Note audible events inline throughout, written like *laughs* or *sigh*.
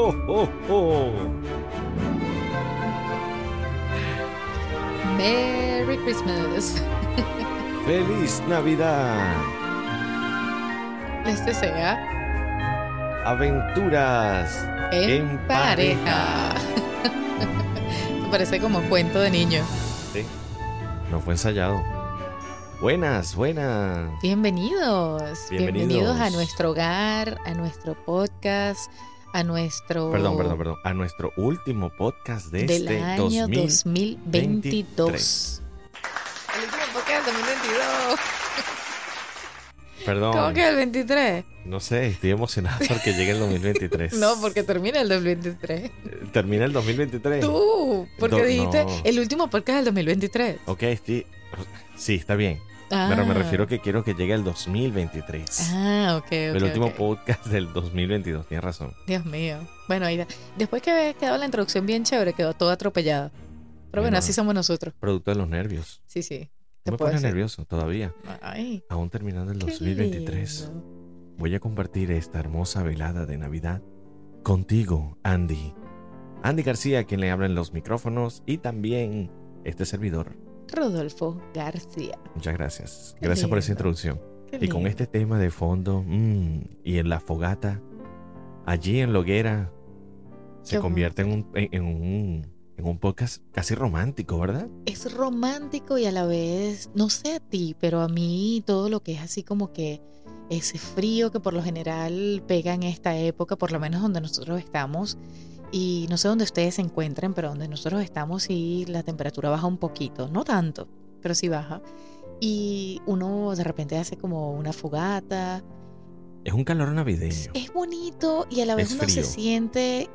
¡Oh, oh, oh, oh! Merry Christmas. ¡Feliz Navidad! Les desea Aventuras en, pareja. Me *laughs* parece como cuento de niño. Sí, no fue ensayado. Buenas, buenas. Bienvenidos. Bienvenidos. a nuestro hogar, a nuestro podcast, a nuestro. Perdón, perdón, perdón. A nuestro último podcast de Del este año 2000. 2022. El último podcast del 2022. Perdón. ¿Cómo que el 23? No sé, estoy emocionado *laughs* porque llegue el 2023. No, porque termina el 2023. Eh, Termina el 2023. Tú, porque Do- dijiste no. el último podcast del 2023. Ok, estoy... Sí, está bien. Ah. Pero me refiero que quiero que llegue el 2023. Ah, ok, ok. el último ok. podcast del 2022, tienes razón. Dios mío. Bueno, ahí da- después que había quedado la introducción bien chévere, quedó todo atropellada. Pero bueno, Bueno. así somos nosotros. Producto de los nervios. Sí, sí. Te me puedo pones nervioso todavía. Ay, Aún terminando el qué 2023. lindo. Voy a compartir esta hermosa velada de Navidad contigo, Andy. Andy García, quien le habla en los micrófonos, y también este servidor. Rodolfo García. Muchas gracias. Qué Gracias por esa introducción. Qué Y con este tema de fondo, mm, y en la fogata, allí en Loguera, se Qué convierte en un, en, en un, en un podcast casi romántico, ¿verdad? Es romántico y a la vez, no sé a ti, pero a mí todo lo que es así como que ese frío que por lo general pega en esta época, por lo menos donde nosotros estamos, y no sé dónde ustedes se encuentren, pero donde nosotros estamos sí la temperatura baja un poquito, no tanto, pero sí baja. Y uno de repente hace como una fogata. Es un calor navideño. Es bonito y a la vez Es uno se siente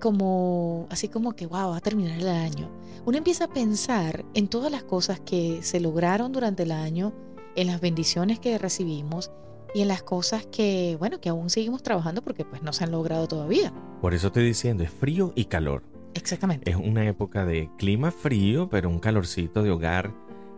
como, así como que, wow, va a terminar el año. Uno empieza a pensar en todas las cosas que se lograron durante el año, en las bendiciones que recibimos y en las cosas que, bueno, que aún seguimos trabajando porque pues no se han logrado todavía. Por eso estoy diciendo, es frío y calor. Exactamente. Es una época de clima frío, pero un calorcito de hogar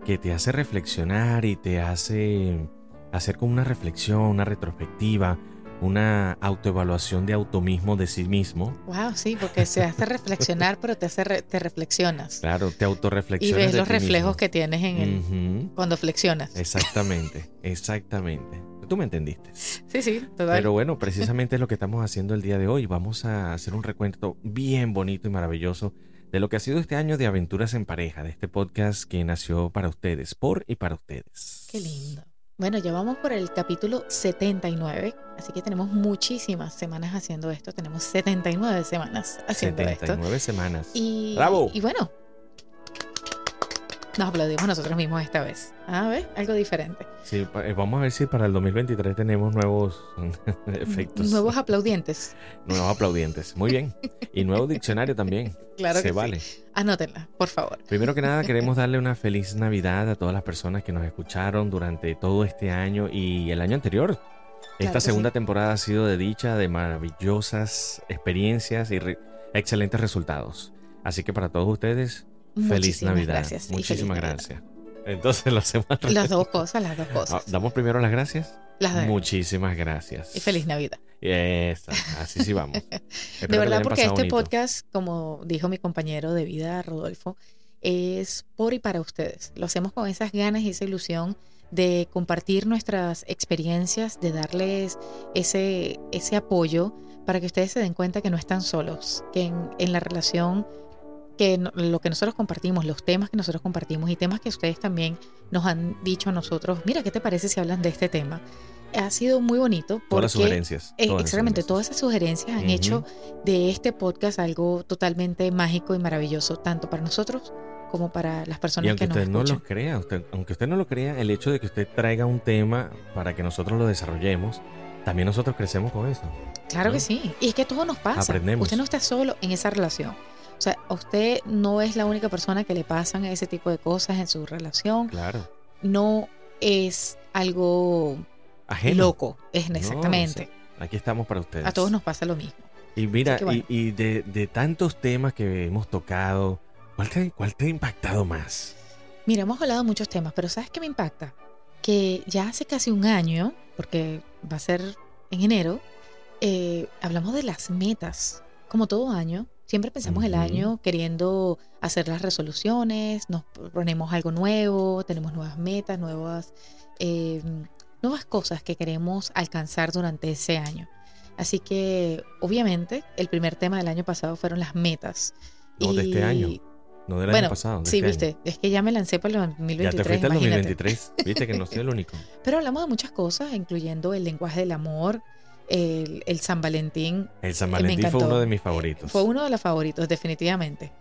que te hace reflexionar y te hace hacer como una reflexión, una retrospectiva, una autoevaluación de auto mismo de sí mismo. Wow, sí, porque se hace reflexionar, pero te hace re- te reflexionas Claro, te y autorreflexionas. ves de los reflejos mismo. que tienes en el cuando flexionas. Exactamente, exactamente. Tú me entendiste. Sí, sí, total. Pero bueno, precisamente es lo que estamos haciendo el día de hoy. Vamos a hacer un recuento bien bonito y maravilloso de lo que ha sido este año de aventuras en pareja, de este podcast que nació para ustedes, por y para ustedes. Qué lindo. Bueno, ya vamos por el capítulo 79, así que tenemos muchísimas semanas haciendo esto. Tenemos 79 semanas haciendo esto. 79 semanas. Y, ¡Bravo! y bueno, *laughs* nos aplaudimos nosotros mismos esta vez. A ver, algo diferente. Sí, eh, vamos a ver si para el 2023 tenemos nuevos *laughs* efectos. Nuevos aplaudientes. Nuevos aplaudientes. Muy bien. Y nuevo diccionario también. *laughs* Claro Se que vale. sí. Anótenla, por favor. Primero que nada, queremos darle una feliz Navidad a todas las personas que nos escucharon durante todo este año y el año anterior. Esta segunda sí. temporada ha sido de dicha, de maravillosas experiencias y re- excelentes resultados. Así que para todos ustedes, feliz Navidad. gracias. Muchísimas Navidad. gracias. Entonces lo hacemos. *laughs* Las dos cosas, las dos Ah, cosas. Damos primero las gracias. Las dos. Muchísimas gracias. Y feliz Navidad. Esa, así sí vamos. *laughs* De Espero verdad, porque este bonito. podcast, como dijo mi compañero de vida, Rodolfo, es por y para ustedes. Lo hacemos con esas ganas y esa ilusión de compartir nuestras experiencias, de darles ese, ese apoyo para que ustedes se den cuenta que no están solos, que en, en la relación, que no- lo que nosotros compartimos, los temas que nosotros compartimos y temas que ustedes también nos han dicho a nosotros, mira, ¿qué te parece si hablan de este tema? Ha sido muy bonito porque... Todas las sugerencias. Eh, todas las exactamente, sugerencias. todas esas sugerencias han Ujú. hecho de este podcast algo totalmente mágico y maravilloso, tanto para nosotros como para las personas Y aunque que nos usted no escuchan. lo crea, usted- aunque usted no lo crea, el hecho de que usted traiga un tema para que nosotros lo desarrollemos, también nosotros crecemos con eso. Claro que ¿no? sí, y es que todo nos pasa. Aprendemos. Usted no está solo en esa relación. O sea, a usted no es la única persona que le pasan ese tipo de cosas en su relación. Claro. No es algo Ajeno. loco, es No, exactamente. Aquí estamos para ustedes. a todos nos pasa lo mismo. Y mira, bueno. y, y de, de tantos temas que hemos tocado, ¿cuál te, cuál te ha impactado más? Mira, hemos hablado de muchos temas, pero ¿sabes qué me impacta? Que ya hace casi un año, porque va a ser en enero, eh, hablamos de las metas. Como todo año, siempre pensamos el Ujú. año queriendo hacer las resoluciones, nos ponemos algo nuevo, tenemos nuevas metas, nuevas, eh, nuevas cosas que queremos alcanzar durante ese año. Así que, obviamente, el primer tema del año pasado fueron las metas. No, de este año, No del bueno, año pasado. de sí, este viste, año. es que ya me lancé para el Ya 2023. te fuiste al imagínate. 2023. Viste que no soy el único. *laughs* Pero hablamos de muchas cosas, incluyendo el lenguaje del amor, el, el San Valentín. El San Me Valentín fue uno de mis favoritos. Fue uno de los favoritos, definitivamente.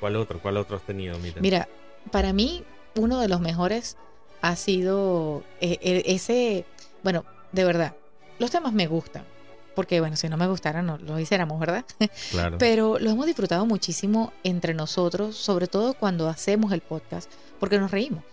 ¿Cuál otro? ¿Cuál otro has tenido? Mira. Mira, para mí, uno de los mejores ha sido eh, eh, ese, bueno, de verdad, los temas me gustan, porque bueno, si no me gustaran, no lo hiciéramos, ¿verdad? claro. *laughs* Pero lo hemos disfrutado muchísimo entre nosotros, sobre todo cuando hacemos el podcast, porque nos reímos.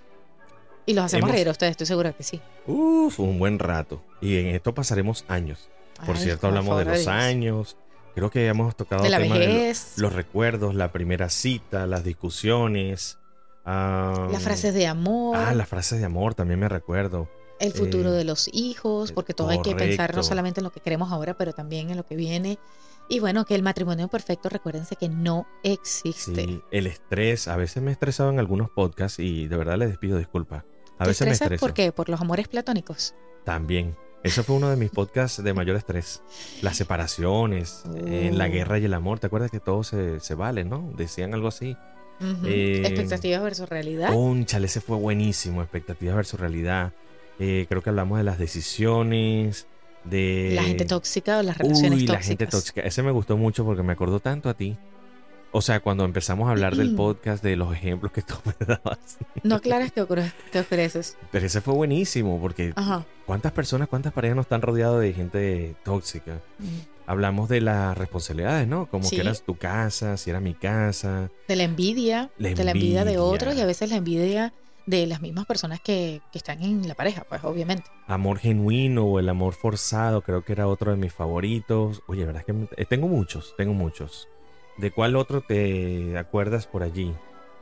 Y los hacemos Hemos- reír a ustedes, estoy segura que sí. Uf, un buen rato. Y en esto pasaremos años. Por Ay, cierto, por hablamos de los Dios. años. Creo que hemos tocado De la temas de lo- vejez, los recuerdos, la primera cita, las discusiones. las frases de amor, Ah, las frases de amor, también me recuerdo. el futuro eh, de los hijos, porque todo hay que pensar no solamente en lo que queremos ahora, pero también en lo que viene. Y bueno, que el matrimonio perfecto, recuérdense que no existe. Sí, el estrés. A veces me he estresado en algunos podcasts y de verdad les pido disculpas. A ¿Te veces me estreso. por qué? ¿Por los amores platónicos? También. Eso fue uno de mis podcasts de mayor estrés. Las separaciones, eh, la Uh. guerra y el amor. ¿Te acuerdas que todo se, se vale, no? Decían algo así. Eh, Expectativas versus realidad. Conchale, ese fue buenísimo. Expectativas versus realidad. Eh, creo que hablamos de las decisiones, de... la gente tóxica o las relaciones Uy, la gente tóxica. Ese me gustó mucho porque me acordó tanto a ti. O sea, cuando empezamos a hablar del podcast, de los ejemplos que tú me *laughs* dabas. No aclaras que, ocurre- que ofreces. Pero ese fue buenísimo porque Ajá. ¿cuántas personas, cuántas parejas no están rodeadas de gente tóxica? Mm. Hablamos de las responsabilidades, ¿no? Como Sí. que eras tu casa, si era mi casa. De la envidia, La de la envidia de otros y a veces la envidia de las mismas personas que, que están en la pareja, pues obviamente. Amor genuino o el amor forzado, creo que era otro de mis favoritos. Oye, verdad es que eh, tengo muchos, tengo muchos. ¿De cuál otro te acuerdas por allí?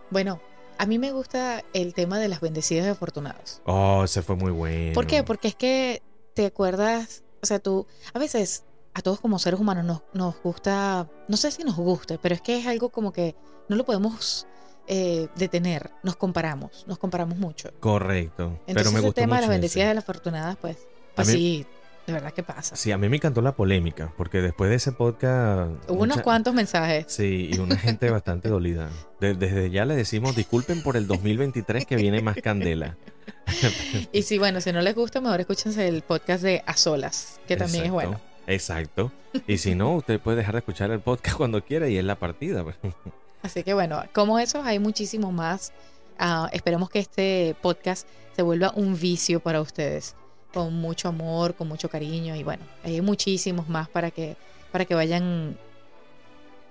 Bueno, a mí me gusta el tema de las bendecidas y afortunadas. Oh, ese fue muy bueno. ¿Por qué? Porque es que te acuerdas, o sea, tú, a veces a todos como seres humanos nos, nos gusta, no sé si nos guste, pero es que es algo como que no lo podemos eh, detener, nos comparamos, nos comparamos mucho. Correcto. Entonces pero me gustó tema de las mucho bendecidas ese. y las afortunadas, pues, pues mí- sí, de verdad que pasa. Sí, a mí me encantó la polémica, porque después de ese podcast... Hubo unos cuantos mensajes. Sí, y una gente *laughs* bastante dolida. De- desde ya le decimos disculpen por el 2023 que viene más candela. *laughs* Y si, bueno, si no les gusta, mejor escúchense el podcast de A Solas, que también es bueno. Exacto. *laughs* Y si no, usted puede dejar de escuchar el podcast cuando quiera y es la partida. pues. Así que bueno, como esos hay muchísimos más. Ah, esperemos que este podcast se vuelva un vicio para ustedes, con mucho amor, con mucho cariño y bueno, hay muchísimos más para que para que vayan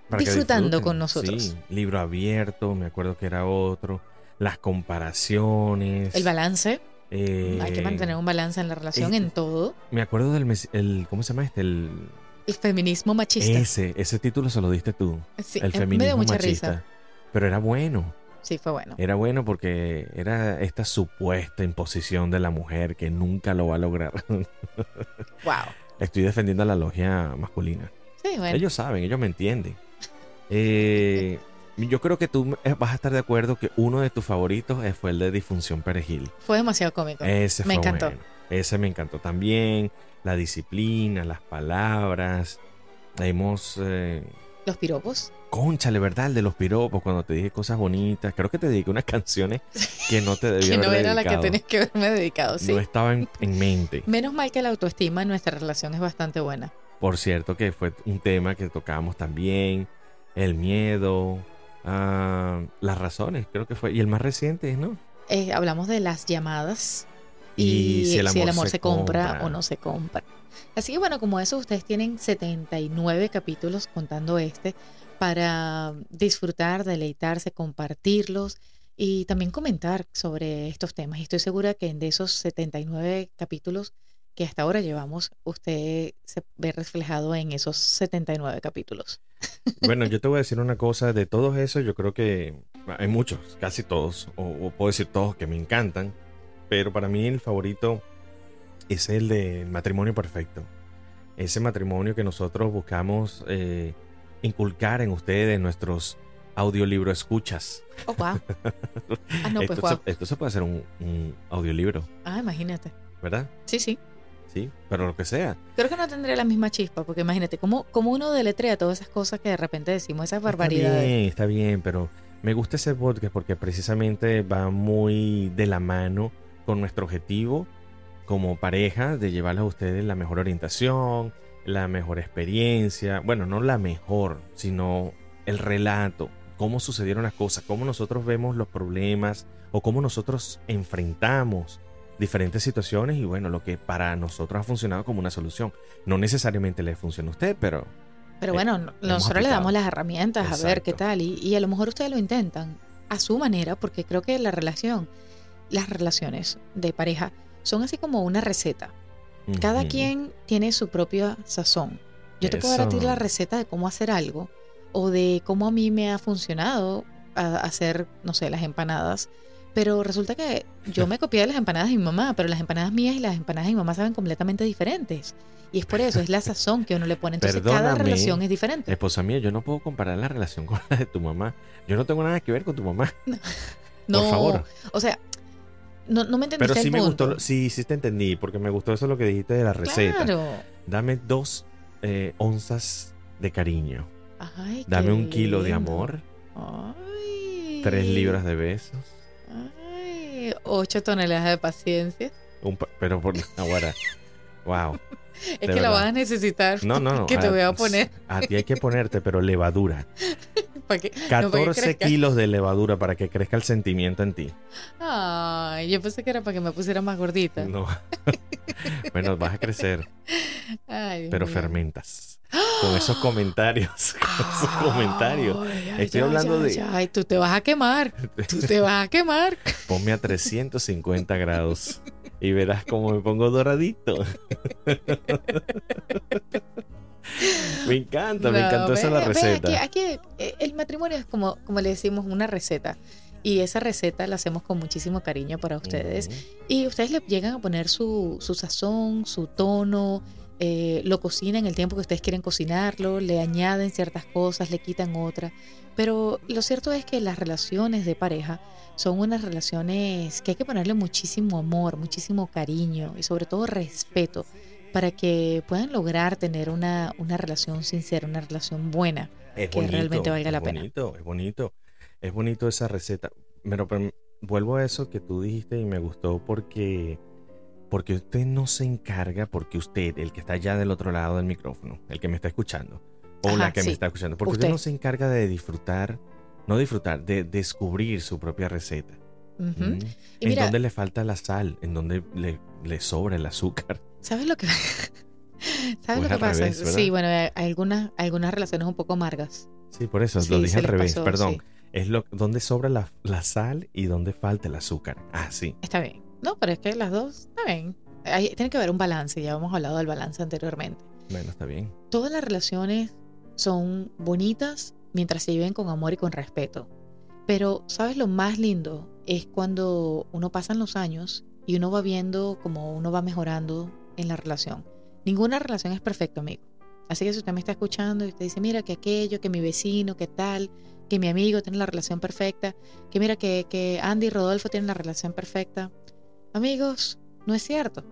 Para Disfrutando con nosotros. Sí, libro abierto, me acuerdo que era otro. Las comparaciones. el balance. eh, hay que mantener un balance en la relación en todo. Me acuerdo del... El, ¿Cómo se llama este? El, El feminismo machista. ese, ese título se lo diste tú. sí, el eh, me dio feminismo mucha machista. risa. Pero era bueno. Sí, fue bueno. Era bueno porque era esta supuesta imposición de la mujer que nunca lo va a lograr. *laughs* Wow. Estoy defendiendo a la logia masculina. Sí, bueno. Ellos saben, ellos me entienden. Eh, yo creo que tú vas a estar de acuerdo que uno de tus favoritos fue el de Disfunción Perejil. Fue demasiado cómico. Ese Me fue encantó. bueno. Ese me encantó también. La disciplina, las palabras. Hemos... eh, Los piropos. Conchale, ¿verdad? El de los piropos, cuando te dije cosas bonitas. Creo que te dediqué unas canciones que no te debía *laughs* Que no haber era la que tenías que haberme dedicado, sí. No estaba en, en mente. Menos mal que la autoestima en nuestra relación es bastante buena. Por cierto, que fue un tema que tocábamos también. El miedo, ah, las razones, creo que fue. Y el más reciente, ¿no? Eh, hablamos de las llamadas Y y, si el si el amor se se compra, compra. o no se compra. Así que bueno, como eso, ustedes tienen 79 capítulos contando este para disfrutar, deleitarse, compartirlos y también comentar sobre estos temas. Y estoy segura que de esos 79 capítulos que hasta ahora llevamos, usted se ve reflejado en esos 79 capítulos. Bueno, yo te voy a decir una cosa. De todos esos, yo creo que hay muchos, casi todos, o, o puedo decir todos que me encantan. Pero para mí el favorito es el de Matrimonio Perfecto. ese matrimonio que nosotros buscamos eh, inculcar en ustedes, nuestros audiolibro escuchas. Oh, wow. *laughs* Ah, no, pues esto, wow. se, esto se puede hacer un, un audiolibro, Ah, imagínate. ¿verdad? Sí, sí. Sí, pero lo que sea. Creo que no tendría la misma chispa, porque imagínate, ¿cómo, cómo uno deletrea todas esas cosas que de repente decimos, esas Está barbaridades? bien, está bien, pero me gusta ese podcast porque precisamente va muy de la mano con nuestro objetivo como pareja de llevarles a ustedes la mejor orientación, la mejor experiencia, bueno, no la mejor, sino el relato, cómo sucedieron las cosas, cómo nosotros vemos los problemas o cómo nosotros enfrentamos diferentes situaciones y bueno, lo que para nosotros ha funcionado como una solución. No necesariamente le funciona a usted, pero Pero bueno, nosotros le damos las herramientas a ver qué tal. Y, y a lo mejor ustedes lo intentan a su manera, porque creo que la relación, las relaciones de pareja son así como una receta. Cada quien tiene su propia sazón. Yo te puedo dar a ti Eso. la receta de cómo hacer algo o de cómo a mí me ha funcionado a- hacer, no sé, las empanadas. Pero resulta que yo me copié de las empanadas de mi mamá, pero las empanadas mías y las empanadas de mi mamá saben completamente diferentes. Y es por eso, es la sazón que uno le pone. Entonces cada Perdóname, relación es diferente. Esposa mía, yo no puedo comparar la relación con la de tu mamá. Yo no tengo nada que ver con tu mamá, *laughs* No, por favor. o sea, no, no me entendiste Pero sí el me punto. gustó, sí, sí te entendí, porque me gustó eso lo que dijiste de la receta. Claro. Dame dos eh, onzas de cariño. Ay, Dame un kilo de amor, Ay. tres libras de besos. Ay, ocho toneladas de paciencia. un pa- pero por ahora, wow. *laughs* Es que la verdad. vas a necesitar. No, no, no. *laughs* Que te a- voy a poner A ti hay que ponerte, pero levadura. *laughs* que, no, para que 14 crezca. kilos de levadura para que crezca el sentimiento en ti. Ay, yo pensé que era para que me pusiera más gordita. No. *laughs* bueno, vas a crecer, Ay, pero fermentas. Con esos comentarios, *laughs* con esos comentarios. Ay, Estoy hablando de- Ay, tú te vas a quemar. Tú te vas a quemar. *laughs* Ponme a 350 grados y verás cómo me pongo doradito. me encanta, me encantó esa ve- la ve, receta. Aquí, matrimonio es como, como le decimos, una receta. Y esa receta la hacemos con muchísimo cariño para ustedes. Ujú. Y ustedes le llegan a poner su, su sazón, su tono, eh, lo cocinan el tiempo que ustedes quieren cocinarlo, le añaden ciertas cosas, le quitan otras. Pero lo cierto es que las relaciones de pareja son unas relaciones que hay que ponerle muchísimo amor, muchísimo cariño y sobre todo respeto para que puedan lograr tener una, una relación sincera, una relación buena. Es que realmente valga es la pena. bonito, es bonito. Es bonito esa receta. Pero, pero vuelvo a eso que tú dijiste y me gustó porque porque usted no se encarga, porque usted, el que está allá del otro lado del micrófono, el que me está escuchando, o Ajá, la que sí. me está escuchando, porque usted. Usted. no se encarga de disfrutar, no disfrutar, de descubrir su propia receta. Ujú. Mm. Y en mira, dónde le falta la sal, en dónde le, le sobra el azúcar. ¿Sabes lo que ¿Sabes O lo que pasa? revés, sí, bueno, algunas, algunas relaciones un poco amargas. Sí, por eso Sí, lo dije al revés, pasó, perdón. sí. Es lo dónde sobra la, la sal y dónde falta el azúcar. Ah, sí. Está bien. No, pero es que las dos, está bien. Hay- tiene que haber un balance, ya hemos hablado del balance anteriormente. Bueno, está bien. Todas las relaciones son bonitas mientras se viven con amor y con respeto. Pero, ¿sabes lo más lindo? Es cuando uno pasan los años y uno va viendo cómo uno va mejorando en la relación. Ninguna relación es perfecta, amigo. Así que si usted me está escuchando y usted dice, mira que aquello, que mi vecino, que tal, que mi amigo tiene la relación perfecta, que mira que, que Andy y Rodolfo tienen la relación perfecta. Amigos, no es cierto.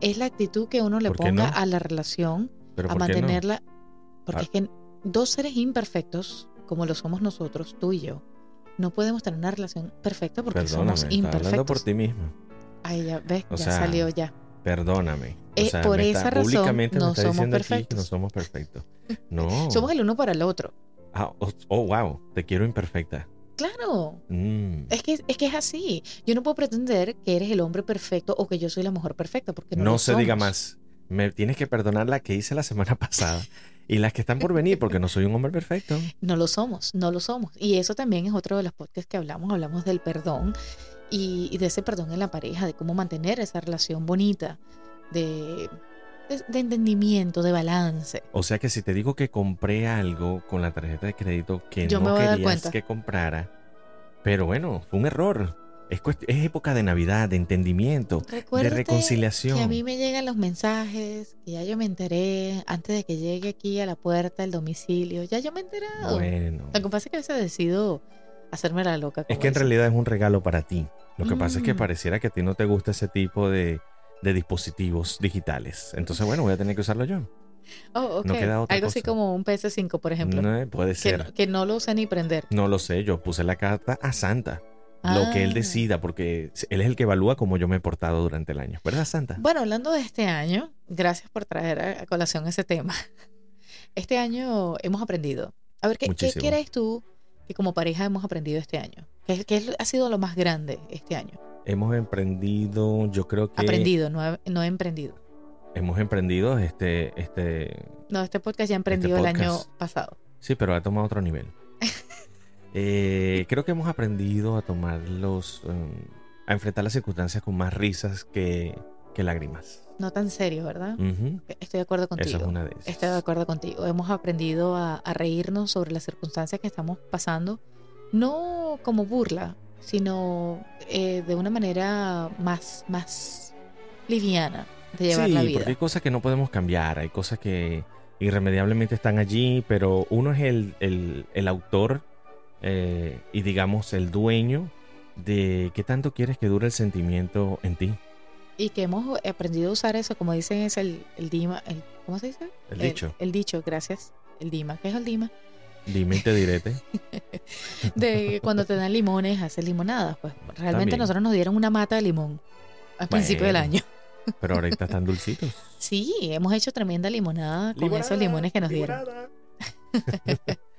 Es la actitud que uno le ¿Por qué ponga no? a la relación a mantenerla. Porque Ah. es que dos seres imperfectos, como lo somos nosotros, tú y yo, no podemos tener una relación perfecta porque Perdóname, somos estás hablando por imperfectos. ti mismo. Ay, ya ves, O ya sea, salió ya. Perdóname. Eh, por me esa razón, públicamente no me está somos diciendo aquí que perfectos. no somos perfectos. *laughs* No. Somos el uno para el otro. Ah, oh, oh, wow. Te quiero imperfecta. Claro. Mm. Es que, es que es así. Yo no puedo pretender que eres el hombre perfecto o que yo soy la mujer perfecta porque no, No, lo se diga más. Me tienes que perdonar la que hice la semana *laughs* pasada y las que están por venir porque no soy un hombre perfecto. No lo somos, no lo somos. Y eso también es otro de los podcasts que hablamos. Hablamos del perdón y, y de ese perdón en la pareja, de cómo mantener esa relación bonita, de, de, de entendimiento, de balance. O sea que si te digo que compré algo con la tarjeta de crédito que Yo no querías que comprara, pero bueno, fue un error. Es, es época de Navidad, de entendimiento, de reconciliación. Que a mí me llegan los mensajes, que ya yo me enteré antes de que llegue aquí a la puerta del domicilio. Ya yo me he enterado. Bueno. Lo que pasa es que a veces decido hacerme la loca. es que en realidad es un regalo para ti. Lo que pasa es que mm. pareciera que a ti no te gusta ese tipo de, de dispositivos digitales. Entonces, bueno, voy a tener que usarlo yo. Oh, okay. Algo así como un PS5, por ejemplo. No, puede ser. Que, no lo sé ni prender. No lo sé, yo puse la carta a Santa. Lo que él ah. decida, porque él es el que evalúa cómo yo me he portado durante el año. ¿Verdad, Santa? Bueno, hablando de este año, gracias por traer a colación ese tema. *laughs* Este año hemos aprendido. A ver, ¿qué, ¿qué crees tú que como pareja hemos aprendido este año? ¿Qué, ¿Qué, ha sido lo más grande este año? Hemos emprendido, yo creo que... Aprendido, no, no he emprendido hemos emprendido este, este. No, este podcast ya emprendido el año pasado. Sí, pero ha tomado otro nivel. *laughs* Eh, creo que hemos aprendido a tomar los. Um, a enfrentar las circunstancias con más risas que, que lágrimas. No tan serio, ¿verdad? Estoy de acuerdo contigo. Esa es una de esas. Estoy de acuerdo contigo. Hemos aprendido a, a reírnos sobre las circunstancias que estamos pasando, no como burla, sino eh, de una manera más, más liviana sí, porque hay cosas que no podemos cambiar, hay cosas que irremediablemente están allí, pero uno es el, el, autor eh, y digamos el dueño de qué tanto quieres que dure el sentimiento en ti. Y que hemos aprendido a usar eso, como dicen, es el, el Dima, el, ¿cómo se dice? El dicho. El, dicho, gracias. El Dima. ¿Qué es el Dima? Dime y te direte. *laughs* de cuando te dan limones, haces limonadas. Pues realmente nosotros nos dieron una mata de limón al principio del año. Pero ahorita *laughs* están dulcitos. Sí, hemos hecho tremenda limonada con esos limones que nos dieron. *laughs*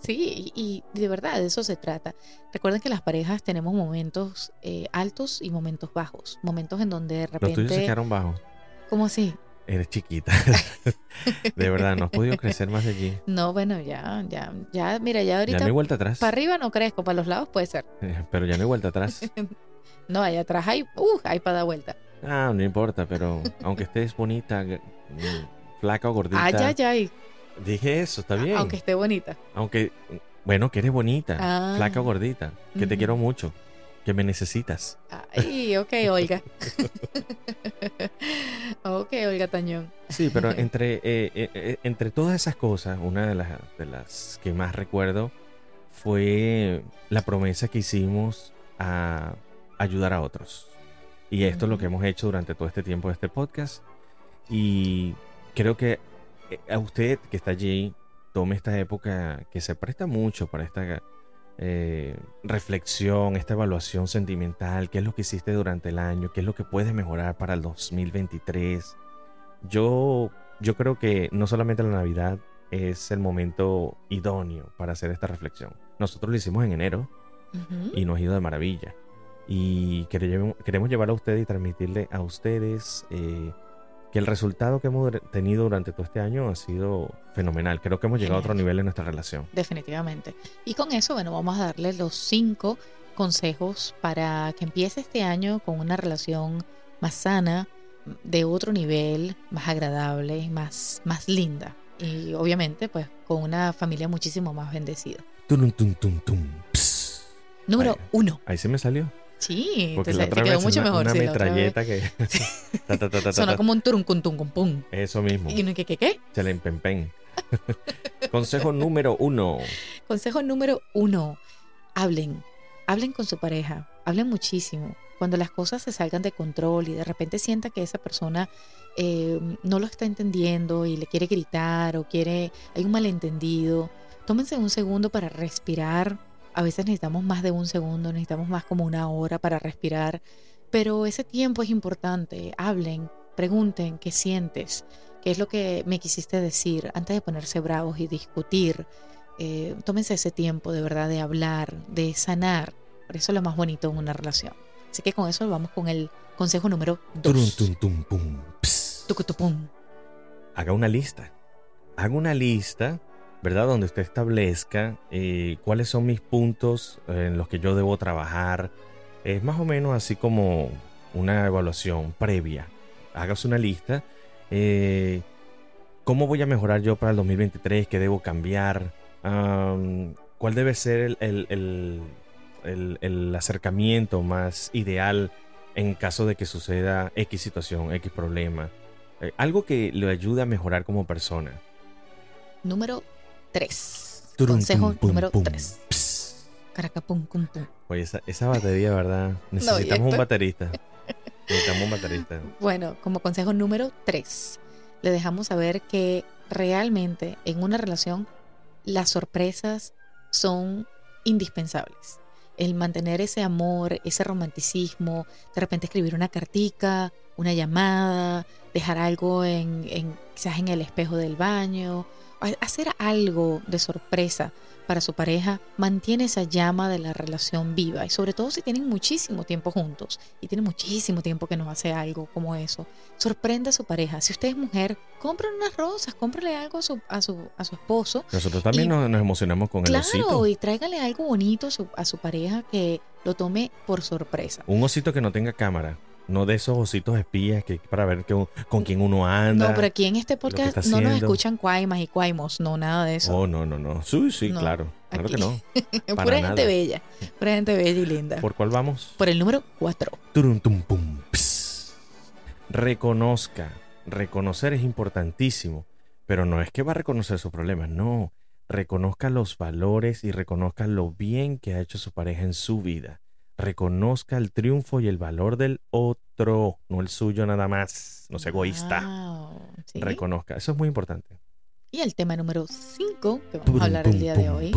sí, y, de verdad de eso se trata. Recuerden que las parejas tenemos momentos eh, altos y momentos bajos. Momentos en donde de repente. Los tuyos se quedaron bajos. ¿Cómo así? Eres chiquita. *laughs* de verdad, no has podido *laughs* crecer más de allí. No, bueno, ya, ya, ya, mira, ya ahorita. Ya no hay vuelta atrás. Para arriba no crezco, para los lados puede ser. Pero ya no hay vuelta atrás. *laughs* no, allá atrás hay, uh, hay para dar vuelta. Ah, no importa, pero aunque estés bonita, mm, flaca o gordita. Ay, ay, ay. Dije eso, está bien. Aunque esté bonita. Aunque, bueno, que eres bonita, ah. flaca o gordita, que te quiero mucho, que me necesitas. Ay, ok, *laughs* Olga. *laughs* ok, Olga Tañón. Sí, pero *laughs* entre, eh, eh, eh, entre todas esas cosas, una de las, de las que más recuerdo fue la promesa que hicimos a ayudar a otros. Y esto es lo que hemos hecho durante todo este tiempo de este podcast. Y creo que a usted que está allí, tome esta época que se presta mucho para esta eh, reflexión, esta evaluación sentimental, qué es lo que hiciste durante el año, qué es lo que puedes mejorar para el 2023. Yo, yo creo que no solamente la Navidad es el momento idóneo para hacer esta reflexión. Nosotros lo hicimos en enero y nos ha ido de maravilla. Y queremos llevar a ustedes y transmitirle a ustedes eh, que el resultado que hemos tenido durante todo este año ha sido fenomenal. Creo que hemos llegado a otro nivel en nuestra relación. Definitivamente. Y con eso, bueno, vamos a darles los cinco consejos para que empiece este año con una relación más sana, de otro nivel, más agradable, más, más linda. Y obviamente, pues, con una familia muchísimo más bendecida. Tum, tum, tum, tum. Número uno. Ahí se me salió. Sí, Porque te, quedó mucho una, mejor. Una metralleta que. *laughs* Suena como un turum pum Eso mismo. ¿Y qué qué qué? Se le empempen. *laughs* Consejo número uno. Consejo número uno. Hablen. Hablen con su pareja. Hablen muchísimo. Cuando las cosas se salgan de control y de repente sienta que esa persona eh, no lo está entendiendo y le quiere gritar o quiere. Hay un malentendido. Tómense un segundo para respirar a veces necesitamos más de un segundo, necesitamos más como una hora para respirar, pero ese tiempo es importante. Hablen, pregunten qué sientes, qué es lo que me quisiste decir antes de ponerse bravos y discutir. Eh, tómense ese tiempo de verdad de hablar, de sanar. Por eso es lo más bonito en una relación. Así que con eso vamos con el consejo número dos. Haga una lista. Haga una lista ¿verdad? Donde usted establezca eh, cuáles son mis puntos en los que yo debo trabajar. Es más o menos así como una evaluación previa. Hágase una lista. Eh, ¿Cómo voy a mejorar yo para el 2023? ¿Qué debo cambiar? ¿Cuál debe ser el, el, el acercamiento más ideal en caso de que suceda X situación, X problema. Eh, algo que le ayude a mejorar como persona. Número 3. Turum, Consejo pum, número pum. 3. Pss. Caracapum, cum, pum. Oye, esa, esa batería, ¿verdad? *laughs* Necesitamos un esto- baterista. *laughs* Necesitamos un baterista. Bueno, como consejo número 3, le dejamos saber que realmente en una relación las sorpresas son indispensables. El mantener ese amor, ese romanticismo, de repente escribir una cartica, una llamada, dejar algo en, en- quizás en el espejo del baño, hacer algo de sorpresa para su pareja mantiene esa llama de la relación viva y sobre todo si tienen muchísimo tiempo juntos y tienen muchísimo tiempo que no hace algo como eso. Sorprenda a su pareja. Si usted es mujer, compre unas rosas, cómprale algo a su, a su, a su esposo. Nosotros también Y- nos, nos emocionamos con el Claro, osito. y tráigale algo bonito a su, a su pareja que lo tome por sorpresa. Un osito que no tenga cámara. No de esos ositos espías que para ver que, con quién uno anda. No, pero aquí en este podcast no nos escuchan cuaimas y cuaimos, no, nada de eso. Oh, no, no, no. Sí, sí, No, claro. Claro que no. *laughs* Pura para gente nada. bella, pura gente bella y linda. Por, ¿Por cuál vamos? el número 4. Turum, tum, pum, ps. Reconozca. Reconocer es importantísimo. Pero no es que va a reconocer sus problemas, no. Reconozca los valores y reconozca lo bien que ha hecho su pareja en su vida. Reconozca el triunfo y el valor del otro, no el suyo nada más. No sea egoísta. Wow, sí. Reconozca. Eso es muy importante. Y el tema número 5 que vamos a hablar el día de hoy.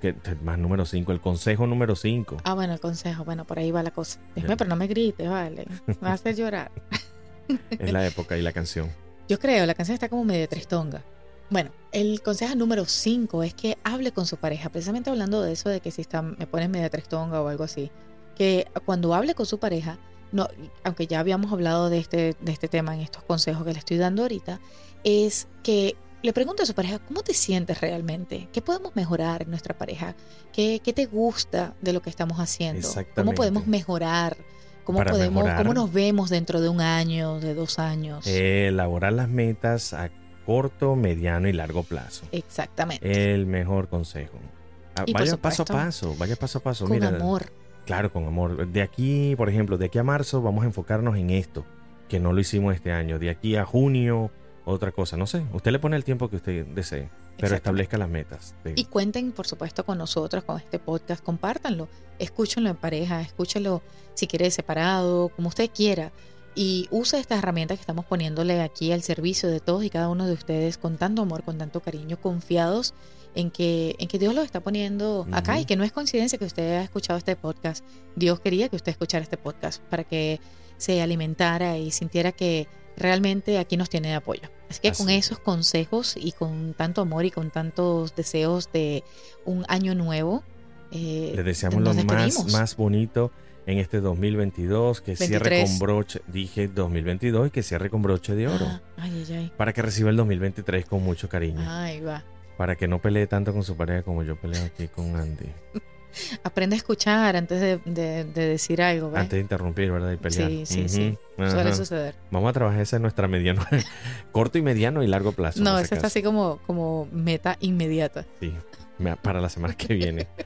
Que- más número 5, el consejo número 5. Ah, bueno, el consejo, bueno, por ahí va la cosa. Dime, Ya. pero no me grites, vale. Me vas a hacer llorar. *laughs* Es la *laughs* época y la canción. Yo creo, la canción está como medio tristonga. Bueno, el consejo número 5 es que hable con su pareja, precisamente hablando de eso de que si está, me pones media tristonga o algo así, que cuando hable con su pareja, no, aunque ya habíamos hablado de este, de este tema en estos consejos que le estoy dando ahorita, es que le pregunte a su pareja, ¿cómo te sientes realmente? ¿Qué podemos mejorar en nuestra pareja? ¿Qué, qué te gusta de lo que estamos haciendo? ¿Cómo podemos mejorar? ¿Cómo, Para podemos, mejorar. ¿Cómo nos vemos dentro de un año, de dos años? Eh, elaborar las metas a corto, mediano y largo plazo. Exactamente. El mejor consejo. Ah, Y vaya paso a paso, vaya paso a paso. con Mira, amor. Claro, con amor. De aquí, por ejemplo, de aquí a marzo vamos a enfocarnos en esto, que no lo hicimos este año. De aquí a junio, otra cosa. No sé, usted le pone el tiempo que usted desee, pero establezca las metas. de- Y cuenten, por supuesto, con nosotros, con este podcast. Compártanlo. Escúchenlo en pareja, escúchenlo si quiere separado, como usted quiera. Y use estas herramientas que estamos poniéndole aquí al servicio de todos y cada uno de ustedes con tanto amor, con tanto cariño, confiados en que, en que Dios los está poniendo acá y que no es coincidencia que usted haya escuchado este podcast. Dios quería que usted escuchara este podcast para que se alimentara y sintiera que realmente aquí nos tiene de apoyo. Así que con esos consejos y con tanto amor y con tantos deseos de un año nuevo, eh, Le deseamos lo más, más bonito en este 2022, que cierre 23. con broche, dije 2022 y que cierre con broche de oro. Ah, ay, ay, ay. Para que reciba el 2023 con mucho cariño. Ahí va. Para que no pelee tanto con su pareja como yo peleo aquí con Andy. *laughs* Aprende a escuchar antes de, de- de decir algo. ¿ves? Antes de interrumpir, ¿verdad? Y pelear. Sí, sí, sí. Suele ajá. suceder. Vamos a trabajar esa en nuestra mediano, *laughs* corto y mediano y largo plazo. No, esa está así como, como meta inmediata. Sí, para la semana que viene. *laughs*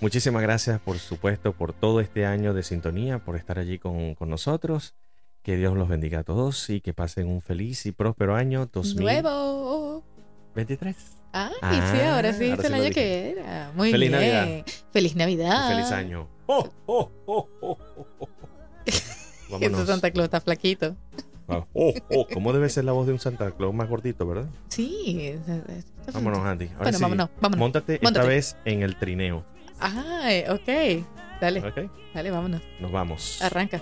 Muchísimas gracias, por supuesto, por todo este año de sintonía, por estar allí con, con nosotros. Que Dios los bendiga a todos y que pasen un feliz y próspero año 2023. ¡Nuevo! Ay, Ah, sí, ahora sí, ahora es sí el año dije. que era. Muy Feliz bien. Navidad. Feliz Navidad. Y feliz año. ¡Oh, oh, oh, oh, *laughs* oh, oh! Ese Vámonos. Santa Claus está flaquito. Ah, Oh, oh, *laughs* ¿Cómo debe ser la voz de un Santa Claus más gordito, verdad? Sí. Vámonos, Andy. Ahora Bueno, sí, vámonos, vámonos. Móntate esta Móntate. vez en el trineo. Ay, ok. Dale, dale, vámonos. Nos vamos. Arranca.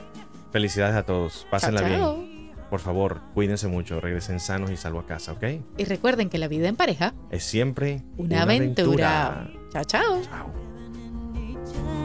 Felicidades a todos. Pásenla chao, bien. Por favor, cuídense mucho. Regresen sanos y salvo a casa, ¿ok? Y recuerden que la vida en pareja, Es siempre una, aventura. Chao, chao. Chao.